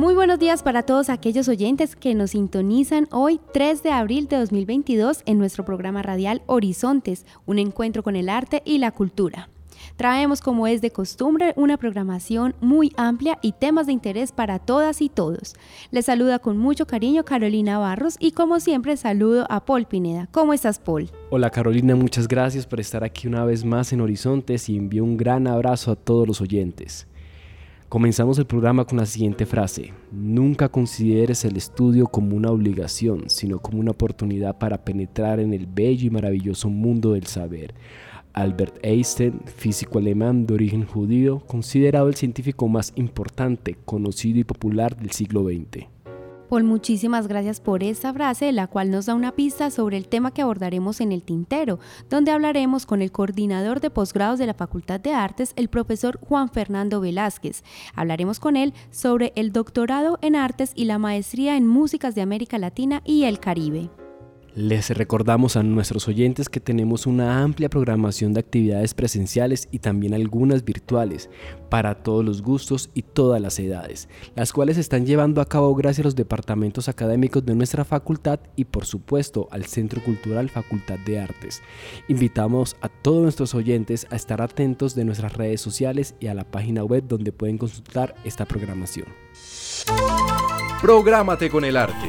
Muy buenos días para todos aquellos oyentes que nos sintonizan hoy 3 de abril de 2022 en nuestro programa radial Horizontes, un encuentro con el arte y la cultura. Traemos como es de costumbre una programación muy amplia y temas de interés para todas y todos. Les saluda con mucho cariño Carolina Barros y como siempre saludo a Paul Pineda. ¿Cómo estás Paul? Hola Carolina, muchas gracias por estar aquí una vez más en Horizontes y envío un gran abrazo a todos los oyentes. Comenzamos el programa con la siguiente frase. Nunca consideres el estudio como una obligación, sino como una oportunidad para penetrar en el bello y maravilloso mundo del saber. Albert Einstein, físico alemán de origen judío, considerado el científico más importante, conocido y popular del siglo XX. Paul, muchísimas gracias por esta frase, la cual nos da una pista sobre el tema que abordaremos en el tintero, donde hablaremos con el coordinador de posgrados de la Facultad de Artes, el profesor Juan Fernando Velázquez. Hablaremos con él sobre el doctorado en artes y la maestría en músicas de América Latina y el Caribe. Les recordamos a nuestros oyentes que tenemos una amplia programación de actividades presenciales y también algunas virtuales para todos los gustos y todas las edades, las cuales se están llevando a cabo gracias a los departamentos académicos de nuestra facultad y por supuesto al Centro Cultural Facultad de Artes. Invitamos a todos nuestros oyentes a estar atentos de nuestras redes sociales y a la página web donde pueden consultar esta programación. Prográmate con el arte.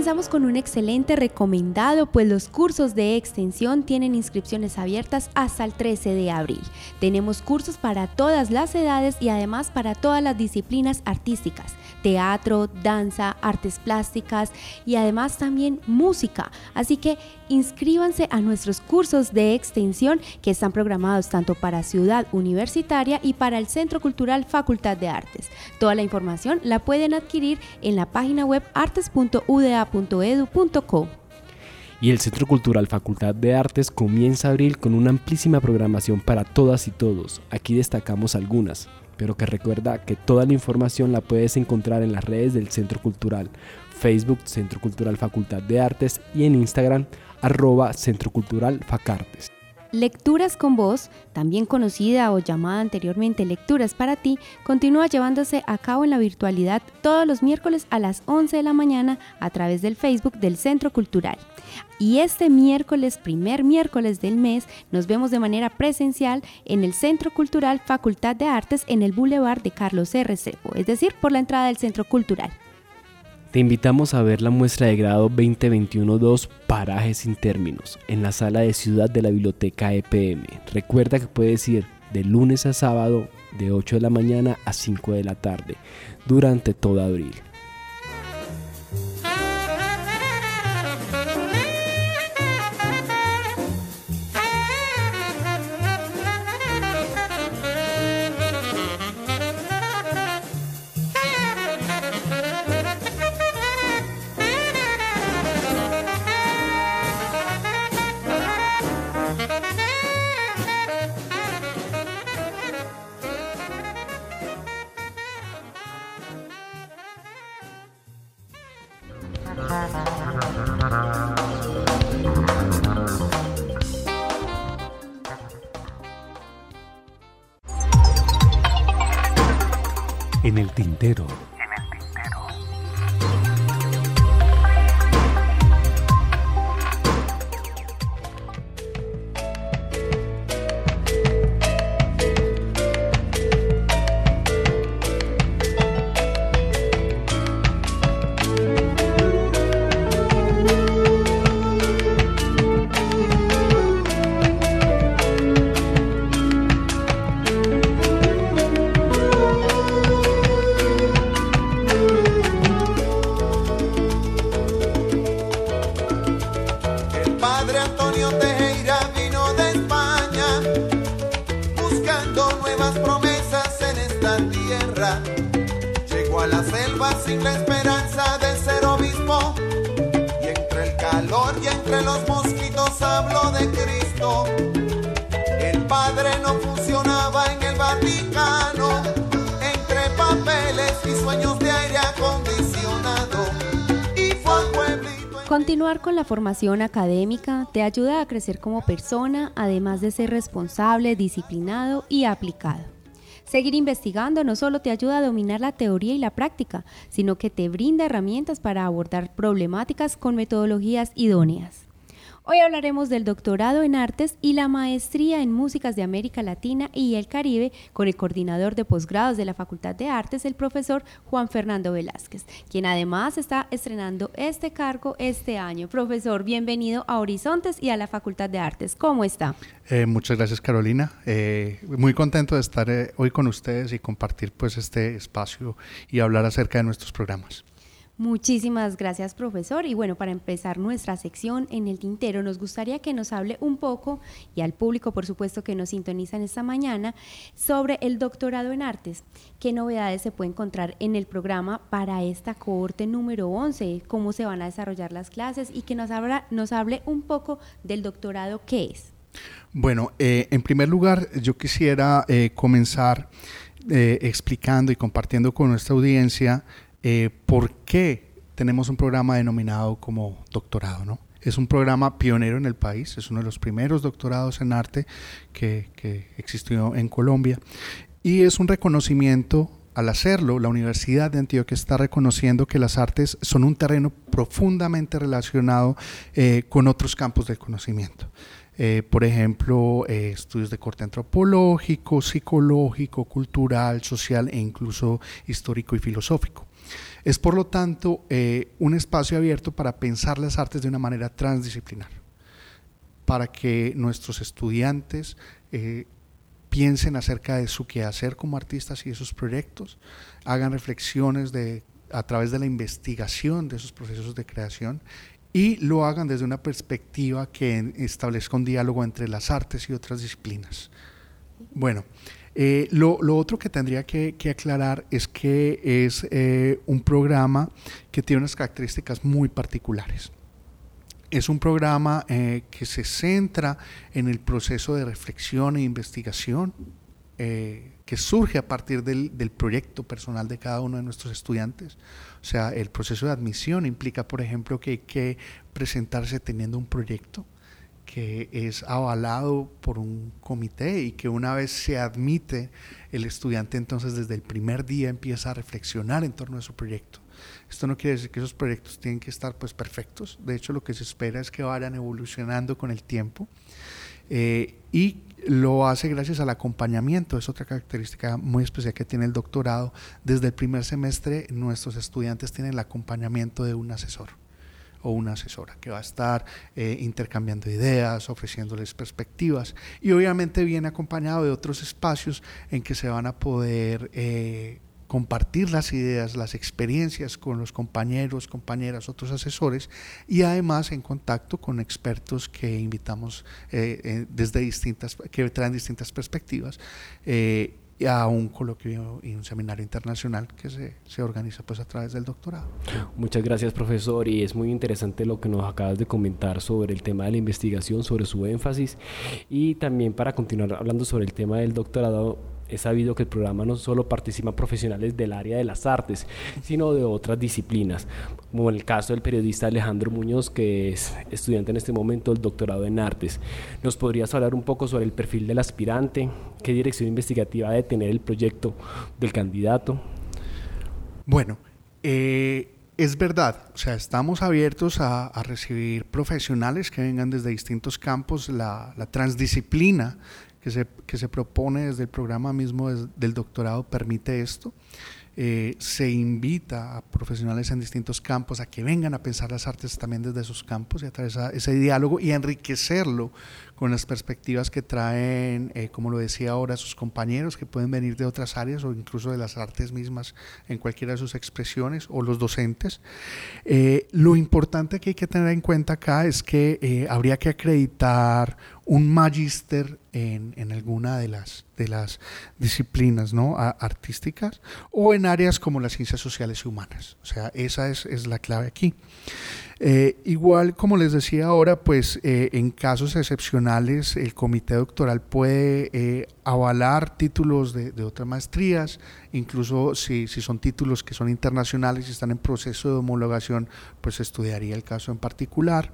Comenzamos con un excelente recomendado, pues los cursos de extensión tienen inscripciones abiertas hasta el 13 de abril. Tenemos cursos para todas las edades y además para todas las disciplinas artísticas teatro, danza, artes plásticas y además también música. Así que inscríbanse a nuestros cursos de extensión que están programados tanto para Ciudad Universitaria y para el Centro Cultural Facultad de Artes. Toda la información la pueden adquirir en la página web Y el Centro Cultural Facultad de Artes comienza abril con una amplísima programación para todas y todos. Aquí destacamos algunas pero que recuerda que toda la información la puedes encontrar en las redes del Centro Cultural, Facebook Centro Cultural Facultad de Artes y en Instagram arroba Centro Cultural Facartes. Lecturas con Voz, también conocida o llamada anteriormente Lecturas para ti, continúa llevándose a cabo en la virtualidad todos los miércoles a las 11 de la mañana a través del Facebook del Centro Cultural. Y este miércoles, primer miércoles del mes, nos vemos de manera presencial en el Centro Cultural Facultad de Artes en el Boulevard de Carlos R. Cepo, es decir, por la entrada del Centro Cultural. Te invitamos a ver la muestra de grado 2021-2 Parajes sin términos en la sala de ciudad de la biblioteca EPM. Recuerda que puedes ir de lunes a sábado de 8 de la mañana a 5 de la tarde durante todo abril. Continuar con la formación académica te ayuda a crecer como persona, además de ser responsable, disciplinado y aplicado. Seguir investigando no solo te ayuda a dominar la teoría y la práctica, sino que te brinda herramientas para abordar problemáticas con metodologías idóneas. Hoy hablaremos del doctorado en artes y la maestría en músicas de América Latina y el Caribe con el coordinador de posgrados de la Facultad de Artes, el profesor Juan Fernando Velázquez, quien además está estrenando este cargo este año. Profesor, bienvenido a Horizontes y a la Facultad de Artes. ¿Cómo está? Eh, muchas gracias Carolina. Eh, muy contento de estar eh, hoy con ustedes y compartir pues este espacio y hablar acerca de nuestros programas. Muchísimas gracias, profesor. Y bueno, para empezar nuestra sección en el tintero, nos gustaría que nos hable un poco, y al público, por supuesto, que nos sintonizan esta mañana, sobre el doctorado en artes. ¿Qué novedades se puede encontrar en el programa para esta cohorte número 11? ¿Cómo se van a desarrollar las clases? Y que nos, habla, nos hable un poco del doctorado, ¿qué es? Bueno, eh, en primer lugar, yo quisiera eh, comenzar eh, explicando y compartiendo con nuestra audiencia eh, por qué tenemos un programa denominado como doctorado, ¿no? Es un programa pionero en el país, es uno de los primeros doctorados en arte que, existió en Colombia y es un reconocimiento al hacerlo, la Universidad de Antioquia está reconociendo que las artes son un terreno profundamente relacionado eh, con otros campos del conocimiento. Eh, por ejemplo, estudios de corte antropológico, psicológico, cultural, social e incluso histórico y filosófico. Es por lo tanto eh, un espacio abierto para pensar las artes de una manera transdisciplinar, para que nuestros estudiantes eh, piensen acerca de su quehacer como artistas y de sus proyectos, hagan reflexiones de, a través de la investigación de esos procesos de creación y lo hagan desde una perspectiva que establezca un diálogo entre las artes y otras disciplinas. Bueno, eh, lo, otro que tendría que, aclarar es que es eh, un programa que tiene unas características muy particulares. Es un programa eh, que se centra en el proceso de reflexión e investigación que surge a partir del, del, proyecto personal de cada uno de nuestros estudiantes. O sea, el proceso de admisión implica, por ejemplo, que hay que presentarse teniendo un proyecto que es avalado por un comité y que una vez se admite el estudiante entonces desde el primer día empieza a reflexionar en torno a su proyecto. Esto no quiere decir que esos proyectos tienen que estar pues perfectos, de hecho lo que se espera es que vayan evolucionando con el tiempo eh, y lo hace gracias al acompañamiento, es otra característica muy especial que tiene el doctorado. Desde el primer semestre nuestros estudiantes tienen el acompañamiento de un asesor o una asesora que va a estar eh, intercambiando ideas, ofreciéndoles perspectivas. Y obviamente viene acompañado de otros espacios en que se van a poder eh, compartir las ideas, las experiencias con los compañeros, compañeras, otros asesores y además en contacto con expertos que invitamos eh, desde distintas, que traen distintas perspectivas a un coloquio y un seminario internacional que se, se, organiza pues a través del doctorado. Muchas gracias profesor y es muy interesante lo que nos acabas de comentar sobre el tema de la investigación, sobre su énfasis y también para continuar hablando sobre el tema del doctorado he sabido que el programa no solo participan profesionales del área de las artes, sino de otras disciplinas, como en el caso del periodista Alejandro Muñoz, que es estudiante en este momento del doctorado en artes. ¿Nos podrías hablar un poco sobre el perfil del aspirante? ¿Qué dirección investigativa debe tener el proyecto del candidato? Bueno, eh, es verdad, o sea, estamos abiertos a, recibir profesionales que vengan desde distintos campos, la transdisciplina que se, que se propone desde el programa mismo del doctorado permite esto. Eh, se invita a profesionales en distintos campos a que vengan a pensar las artes también desde sus campos y a través de ese diálogo y enriquecerlo con las perspectivas que traen, eh, como lo decía ahora, sus compañeros que pueden venir de otras áreas o incluso de las artes mismas en cualquiera de sus expresiones o los docentes. Eh, lo importante que hay que tener en cuenta acá es que eh, habría que acreditar un magíster en, en, alguna de las, de las disciplinas ¿no? artísticas o en áreas como las ciencias sociales y humanas. O sea, esa es, es la clave aquí. Eh, igual, como les decía ahora, pues eh, en casos excepcionales el comité doctoral puede eh, avalar títulos de, otras maestrías, incluso si, si, son títulos que son internacionales y están en proceso de homologación, pues estudiaría el caso en particular.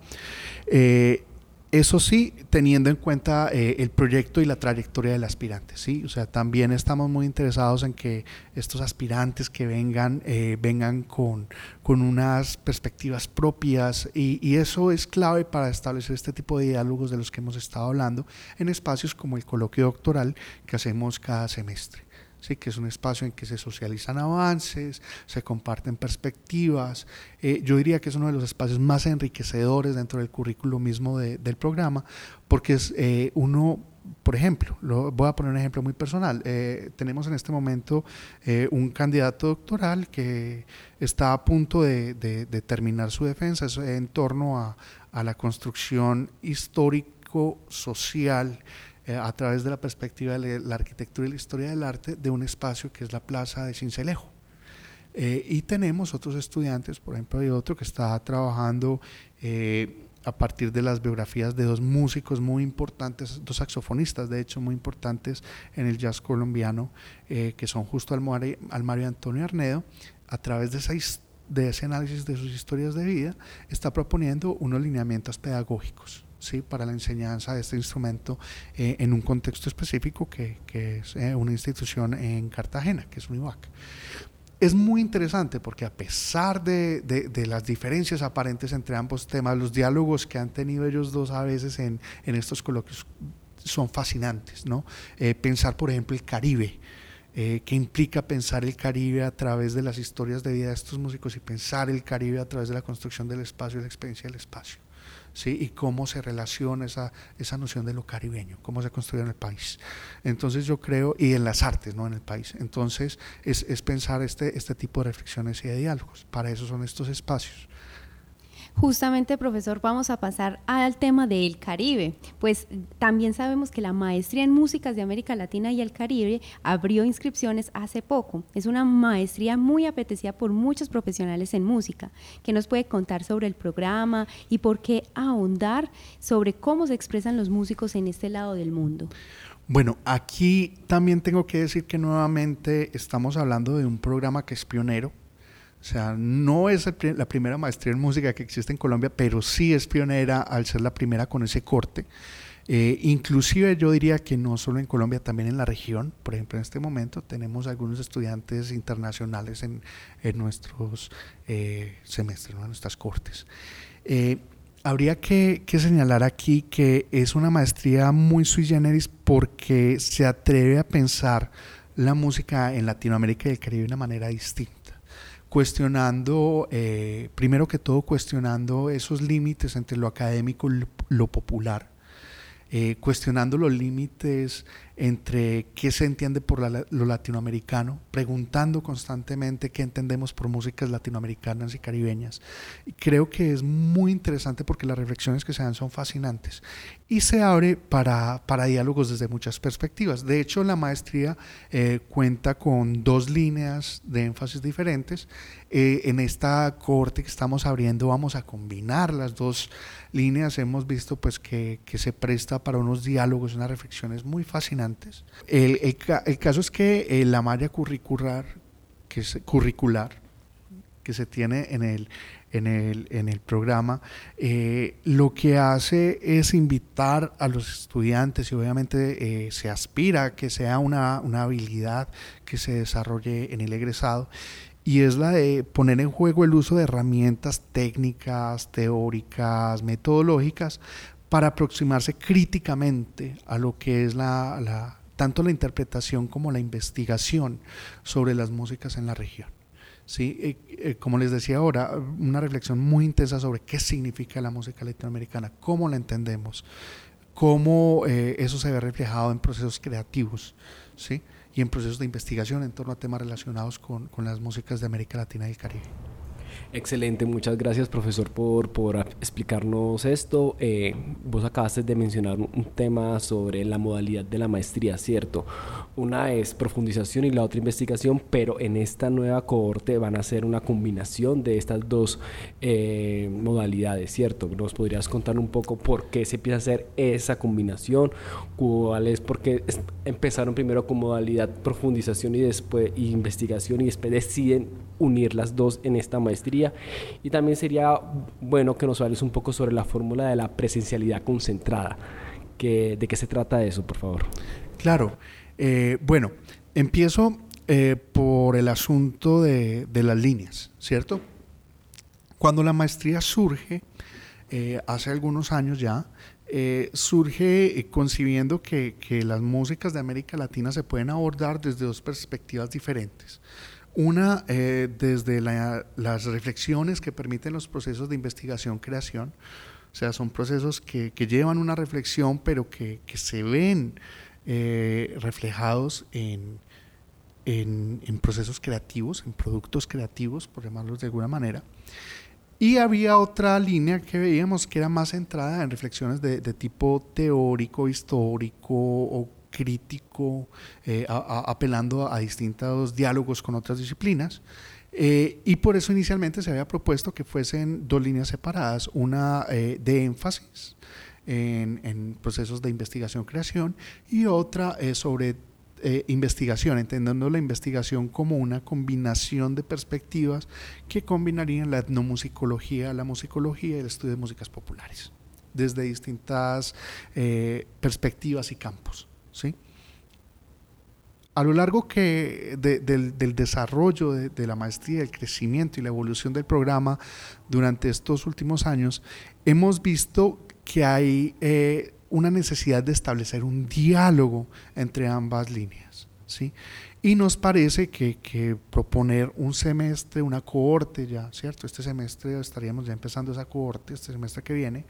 Eso sí, teniendo en cuenta eh, el proyecto y la trayectoria del aspirante, ¿sí? O sea, también estamos muy interesados en que estos aspirantes que vengan, eh, vengan con, con, unas perspectivas propias y, y, eso es clave para establecer este tipo de diálogos de los que hemos estado hablando en espacios como el coloquio doctoral que hacemos cada semestre que es un espacio en que se socializan avances, se comparten perspectivas. Eh, yo diría que es uno de los espacios más enriquecedores dentro del currículo mismo del programa, porque es eh, uno por ejemplo, lo, voy a poner un ejemplo muy personal. Eh, tenemos en este momento un candidato doctoral que está a punto de, terminar su defensa en torno a la construcción histórico-social eh, a través de la perspectiva de la arquitectura y la historia del arte de un espacio que es la Plaza de Cincelejo. Eh, y tenemos otros estudiantes, por ejemplo, hay otro que está trabajando eh, a partir de las biografías de dos músicos muy importantes, dos saxofonistas, de hecho, muy importantes en el jazz colombiano, que son justo Almario, Almario Antonio Arnedo, a través de, esa, de ese análisis de sus historias de vida, está proponiendo unos lineamientos pedagógicos ¿sí? para la enseñanza de este instrumento eh, en un contexto específico que, que es eh, una institución en Cartagena, que es UNIVAC. Es muy interesante porque a pesar de, de, las diferencias aparentes entre ambos temas, los diálogos que han tenido ellos dos a veces en, en estos coloquios son fascinantes. ¿no? Eh, pensar, por ejemplo, el Caribe. Eh, que implica pensar el Caribe a través de las historias de vida de estos músicos y pensar el Caribe a través de la construcción del espacio y la experiencia del espacio. ¿Sí? y cómo se relaciona esa, esa noción de lo caribeño, cómo se construye en el país. Entonces yo creo, y en las artes, no en el país. Entonces es, es pensar este, este tipo de reflexiones y de diálogos. Para eso son estos espacios. Justamente, profesor, vamos a pasar al tema del Caribe. Pues también sabemos que la maestría en músicas de América Latina y el Caribe abrió inscripciones hace poco. Es una maestría muy apetecida por muchos profesionales en música. ¿Qué nos puede contar sobre el programa y por qué ahondar sobre cómo se expresan los músicos en este lado del mundo? Bueno, aquí también tengo que decir que nuevamente estamos hablando de un programa que es pionero, sea, no es la primera maestría en música que existe en Colombia, pero sí es pionera al ser la primera con ese corte. Eh, inclusive yo diría que no solo en Colombia, también en la región. Por ejemplo, en este momento tenemos algunos estudiantes internacionales en, nuestros eh, semestres, en nuestras cortes. Eh, habría que, que, señalar aquí que es una maestría muy sui generis porque se atreve a pensar la música en Latinoamérica y el Caribe de una manera distinta cuestionando, primero que todo, cuestionando esos límites entre lo académico y lo popular, eh, cuestionando los límites entre qué se entiende por lo latinoamericano, preguntando constantemente qué entendemos por músicas latinoamericanas y caribeñas. Y creo que es muy interesante porque las reflexiones que se dan son fascinantes y se abre para, para diálogos desde muchas perspectivas. De hecho, la maestría eh, cuenta con dos líneas de énfasis diferentes. Eh, en esta corte que estamos abriendo vamos a combinar las dos líneas. Hemos visto pues que, que se presta para unos diálogos, unas reflexiones muy fascinantes el, caso es que eh, la malla curricular que, curricular que se tiene en el programa, eh, lo que hace es invitar a los estudiantes y obviamente eh, se aspira a que sea una, una habilidad que se desarrolle en el egresado y es la de poner en juego el uso de herramientas técnicas, teóricas, metodológicas para aproximarse críticamente a lo que es la, tanto la interpretación como la investigación sobre las músicas en la región. ¿sí? Eh, eh, como les decía ahora, una reflexión muy intensa sobre qué significa la música latinoamericana, cómo la entendemos, cómo eh, eso se ve reflejado en procesos creativos ¿sí? y en procesos de investigación en torno a temas relacionados con, con las músicas de América Latina y el Caribe. Excelente, muchas gracias profesor por, por explicarnos esto. Eh, vos acabaste de mencionar un tema sobre la modalidad de la maestría, ¿cierto? Una es profundización y la otra investigación, pero en esta nueva cohorte van a ser una combinación de estas dos eh, modalidades, ¿cierto? ¿Nos podrías contar un poco por qué se empieza a hacer esa combinación? ¿Cuál es? ¿Por qué empezaron primero con modalidad profundización y después investigación y después deciden unir las dos en esta maestría. Y también sería bueno que nos hables un poco sobre la fórmula de la presencialidad concentrada. Que, ¿De qué se trata eso, por favor? Claro. Eh, bueno, empiezo eh, por el asunto de, las líneas, ¿cierto? Cuando la maestría surge, eh, hace algunos años ya, surge concibiendo que, que, las músicas de América Latina se pueden abordar desde dos perspectivas diferentes. Una, eh, desde las reflexiones que permiten los procesos de investigación-creación, o sea, son procesos que, llevan una reflexión, pero que, se ven eh, reflejados en, en, procesos creativos, en productos creativos, por llamarlos de alguna manera. Y había otra línea que veíamos que era más centrada en reflexiones de, de tipo teórico, histórico o crítico, eh, apelando a distintos diálogos con otras disciplinas. Eh, y por eso inicialmente se había propuesto que fuesen dos líneas separadas, una eh, de énfasis en, procesos de investigación-creación y otra sobre investigación, entendiendo la investigación como una combinación de perspectivas que combinarían la etnomusicología, la musicología y el estudio de músicas populares, desde distintas perspectivas y campos. ¿Sí? A lo largo que del, desarrollo de, la maestría, el crecimiento y la evolución del programa durante estos últimos años, hemos visto que hay eh, una necesidad de establecer un diálogo entre ambas líneas. ¿sí? Y nos parece que, que, proponer un semestre, una cohorte ya, ¿cierto? Este semestre estaríamos ya empezando esa cohorte, este semestre que viene,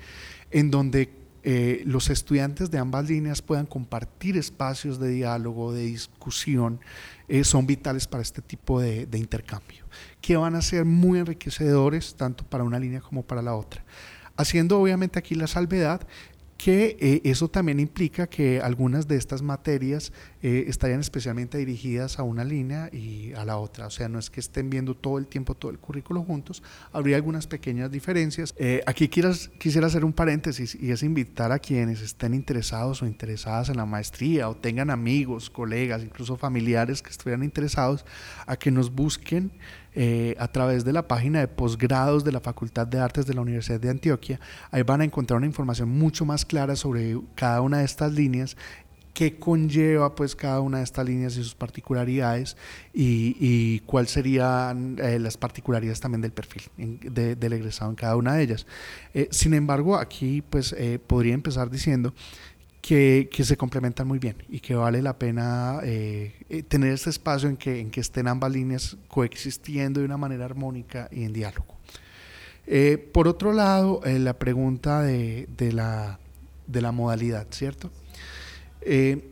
en donde eh, los estudiantes de ambas líneas puedan compartir espacios de diálogo, de discusión, eh, son vitales para este tipo de, intercambio, que van a ser muy enriquecedores tanto para una línea como para la otra. Haciendo obviamente aquí la salvedad que eh, eso también implica que algunas de estas materias eh, estarían especialmente dirigidas a una línea y a la otra, o sea, no es que estén viendo todo el tiempo todo el currículo juntos, habría algunas pequeñas diferencias. Eh, aquí quisiera hacer un paréntesis y es invitar a quienes estén interesados o interesadas en la maestría o tengan amigos, colegas, incluso familiares que estuvieran interesados a que nos busquen eh, a través de la página de posgrados de la Facultad de Artes de la Universidad de Antioquia. Ahí van a encontrar una información mucho más clara sobre cada una de estas líneas qué conlleva pues cada una de estas líneas y sus particularidades y, y cuáles serían eh, las particularidades también del perfil del egresado en cada una de ellas. Eh, sin embargo, aquí pues eh, podría empezar diciendo que, que, se complementan muy bien y que vale la pena tener este espacio en que, en que estén ambas líneas coexistiendo de una manera armónica y en diálogo. por otro lado, la pregunta de, de, la, de la modalidad, ¿cierto? Eh,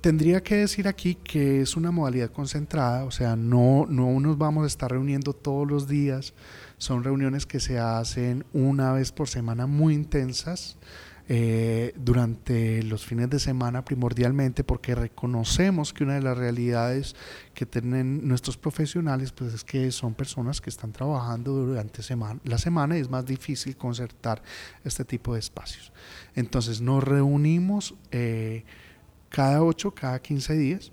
tendría que decir aquí que es una modalidad concentrada, o sea, no, no nos vamos a estar reuniendo todos los días, son reuniones que se hacen una vez por semana muy intensas. Eh, durante los fines de semana primordialmente porque reconocemos que una de las realidades que tienen nuestros profesionales pues es que son personas que están trabajando durante semana, la semana y es más difícil concertar este tipo de espacios. Entonces nos reunimos eh, cada 8, cada 15 días,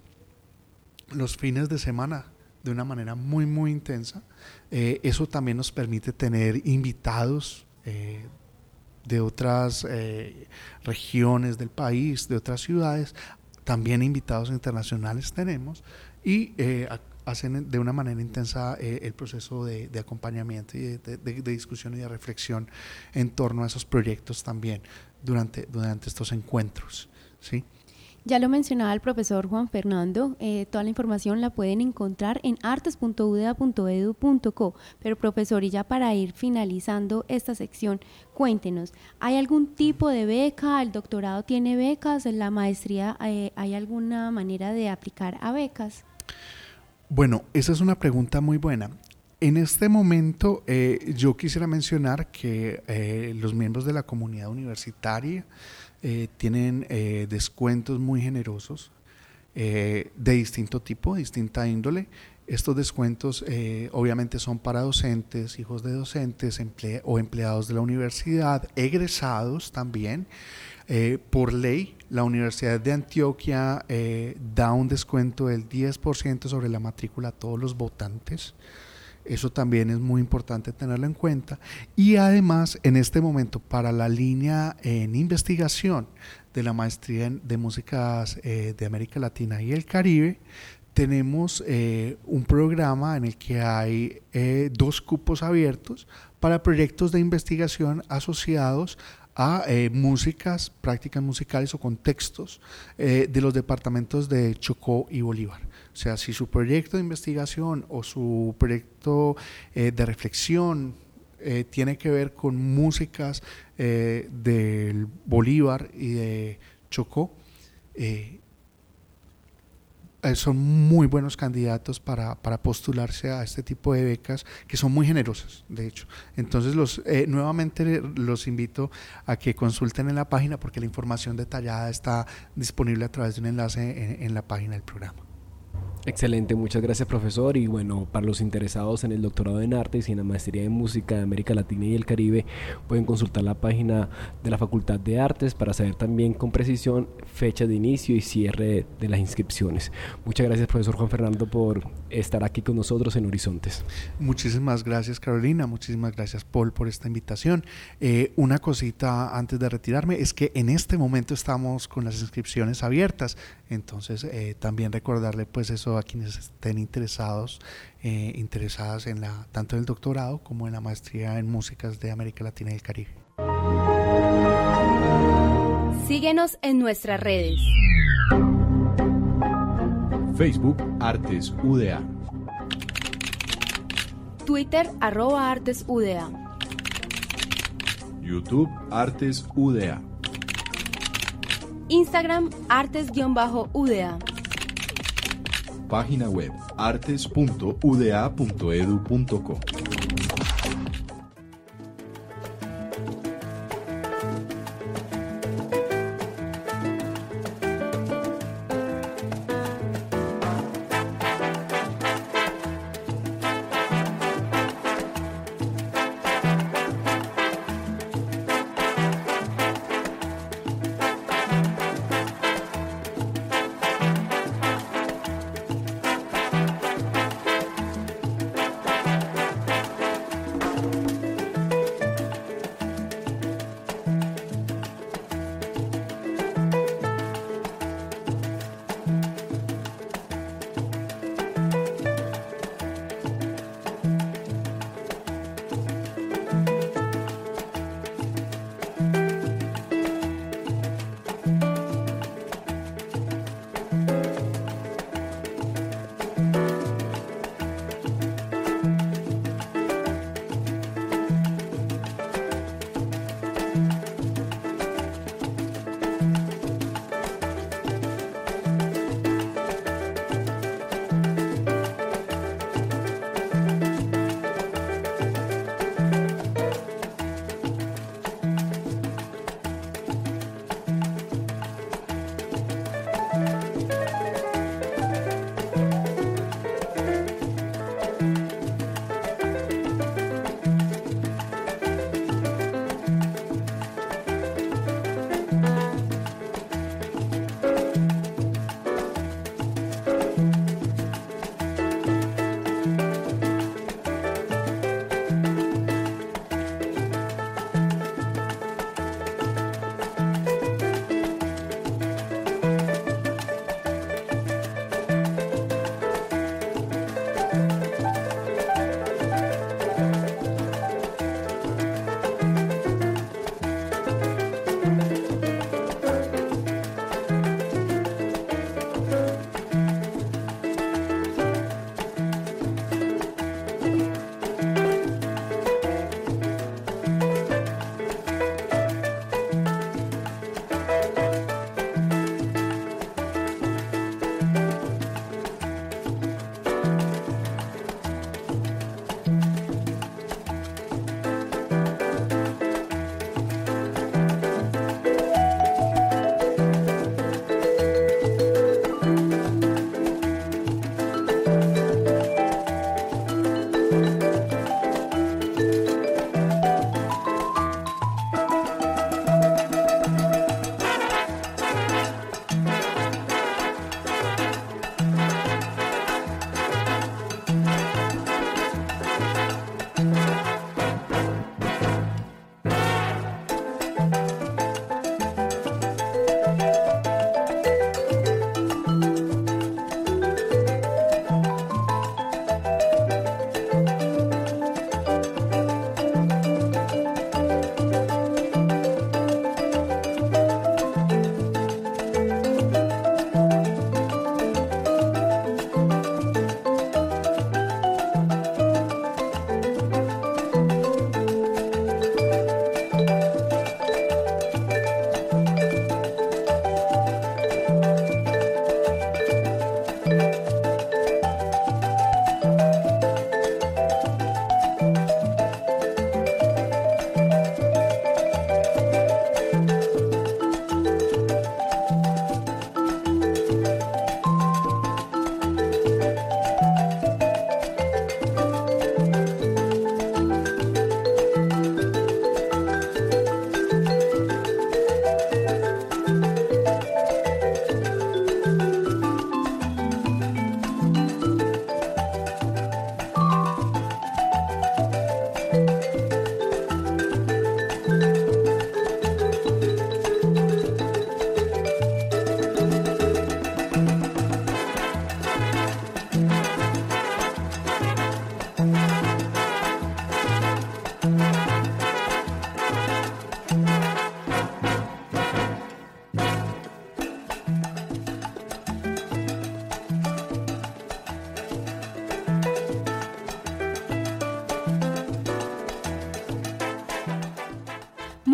los fines de semana de una manera muy, muy intensa. Eh, eso también nos permite tener invitados eh, de otras regiones del país, de otras ciudades, también invitados internacionales tenemos y hacen de una manera intensa el proceso de, acompañamiento y de, de, discusión y de reflexión en torno a esos proyectos también durante, durante estos encuentros. ¿sí? Ya lo mencionaba el profesor Juan Fernando, eh, toda la información la pueden encontrar en artes.udea.edu.co. Pero profesor, y ya para ir finalizando esta sección, cuéntenos, ¿hay algún tipo de beca? ¿El doctorado tiene becas? ¿En la maestría eh, hay alguna manera de aplicar a becas? Bueno, esa es una pregunta muy buena. En este momento eh, yo quisiera mencionar que los miembros de la comunidad universitaria eh, tienen descuentos muy generosos de distinto tipo, distinta índole. Estos descuentos obviamente son para docentes, hijos de docentes o empleados de la universidad, egresados también. por ley, la Universidad de Antioquia da un descuento del 10% sobre la matrícula a todos los votantes. Eso también es muy importante tenerlo en cuenta. Y además, en este momento, para la línea en investigación de la maestría de músicas eh, de América Latina y el Caribe, tenemos eh, un programa en el que hay eh, dos cupos abiertos para proyectos de investigación asociados a músicas, prácticas musicales o contextos de los departamentos de Chocó y Bolívar. O sea, si su proyecto de investigación o su proyecto eh, de reflexión eh, tiene que ver con músicas eh, del Bolívar y de Chocó, son muy buenos candidatos para, postularse a este tipo de becas que son muy generosas, de hecho. Entonces, los, nuevamente los invito a que consulten en la página porque la información detallada está disponible a través de un enlace en la página del programa. Excelente, muchas gracias profesor y bueno, para los interesados en el doctorado en artes y en la maestría en música de América Latina y el Caribe pueden consultar la página de la Facultad de Artes para saber también con precisión fecha de inicio y cierre de las inscripciones. Muchas gracias profesor Juan Fernando por estar aquí con nosotros en Horizontes. Muchísimas gracias Carolina, muchísimas gracias Paul por esta invitación. Eh, una cosita antes de retirarme es que en este momento estamos con las inscripciones abiertas, entonces eh, también recordarle pues eso a quienes estén interesados, eh, interesadas en la, tanto en el doctorado como en la maestría en músicas de América Latina y el Caribe. Síguenos en nuestras redes. Facebook Artes UDA. Twitter arroba Artes UDA. YouTube Artes UDA. Instagram Artes-UDA página web artes.uda.edu.co.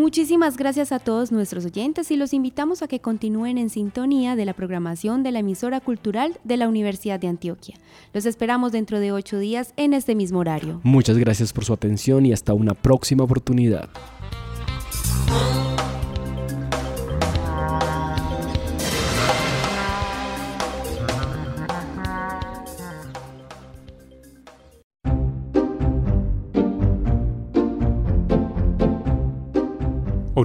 Muchísimas gracias a todos nuestros oyentes y los invitamos a que continúen en sintonía de la programación de la emisora cultural de la Universidad de Antioquia. Los esperamos dentro de ocho días en este mismo horario. Muchas gracias por su atención y hasta una próxima oportunidad.